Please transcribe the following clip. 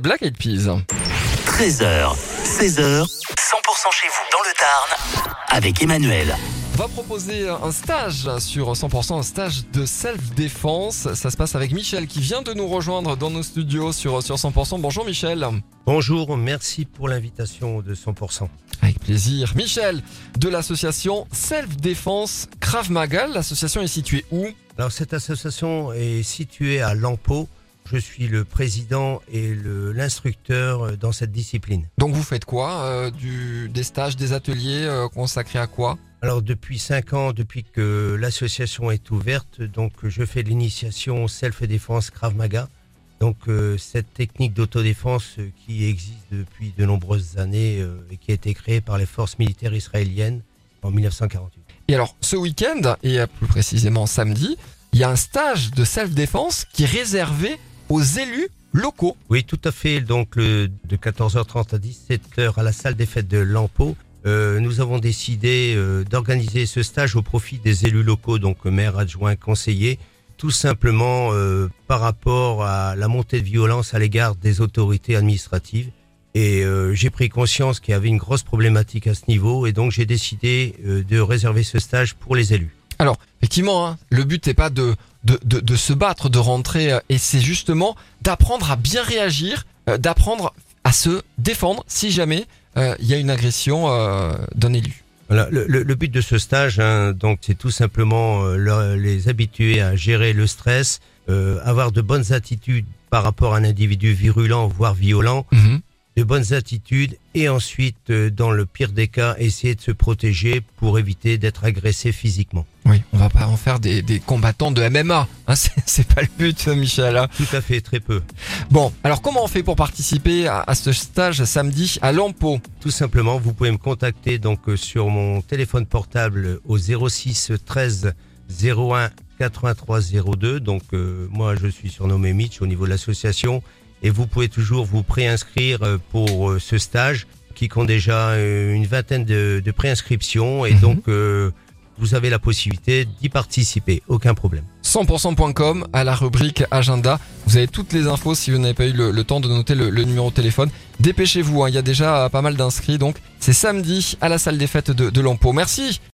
Black Eyed Peas. 13h, 16h, 100% chez vous dans le Tarn avec Emmanuel. On va proposer un stage sur 100%, un stage de self-défense. Ça se passe avec Michel qui vient de nous rejoindre dans nos studios sur, sur 100%. Bonjour Michel. Bonjour, merci pour l'invitation de 100%. Avec plaisir. Michel, de l'association Self-Défense Krav Maga. L'association est située où? Alors cette association est située à Lampeau. Je suis le président et l'instructeur dans cette discipline. Donc vous faites quoi euh, du, Des stages, des ateliers euh, consacrés à quoi? Alors depuis cinq ans, depuis que l'association est ouverte, donc je fais l'initiation self-défense Krav Maga. Donc euh, cette technique d'autodéfense euh, qui existe depuis de nombreuses années euh, et qui a été créée par les forces militaires israéliennes en 1948. Et alors, ce week-end, et euh, plus précisément samedi, il y a un stage de self-défense qui est réservé aux élus locaux. Oui, tout à fait. Donc, le, de 14h30 à 17h à la salle des fêtes de Lampeau, euh, nous avons décidé euh, d'organiser ce stage au profit des élus locaux, donc maires, adjoints, conseillers, tout simplement euh, par rapport à la montée de violence à l'égard des autorités administratives. Et euh, j'ai pris conscience qu'il y avait une grosse problématique à ce niveau, et donc j'ai décidé euh, de réserver ce stage pour les élus. Alors, effectivement, hein, le but n'est pas de, de, de, de se battre, de rentrer, euh, et c'est justement d'apprendre à bien réagir, euh, d'apprendre à se défendre si jamais euh, il y a une agression d'un élu. Voilà, le, le- le but de ce stage, hein, donc, c'est tout simplement euh, les habituer à gérer le stress, euh, avoir de bonnes attitudes par rapport à un individu virulent, voire violent, de bonnes attitudes, et ensuite, euh, dans le pire des cas, essayer de se protéger pour éviter d'être agressé physiquement. Oui, on va pas en faire des, des combattants de MMA, hein, c'est pas le but, Michel. hein. Tout à fait, très peu. Bon, alors comment on fait pour participer à, à ce stage samedi à Lampeau? Tout simplement, vous pouvez me contacter donc euh, sur mon téléphone portable au 06 13 01 83 02. Donc euh, moi, je suis surnommé Mitch au niveau de l'association et vous pouvez toujours vous préinscrire euh, pour euh, ce stage qui compte déjà euh, une vingtaine de, de préinscriptions et Mhm. donc euh, vous avez la possibilité d'y participer, aucun problème. 100%.com à la rubrique agenda. Vous avez toutes les infos si vous n'avez pas eu le, le temps de noter le, le numéro de téléphone. Dépêchez-vous, hein, il y a déjà pas mal d'inscrits. Donc c'est samedi à la salle des fêtes de, de Lampeau. Merci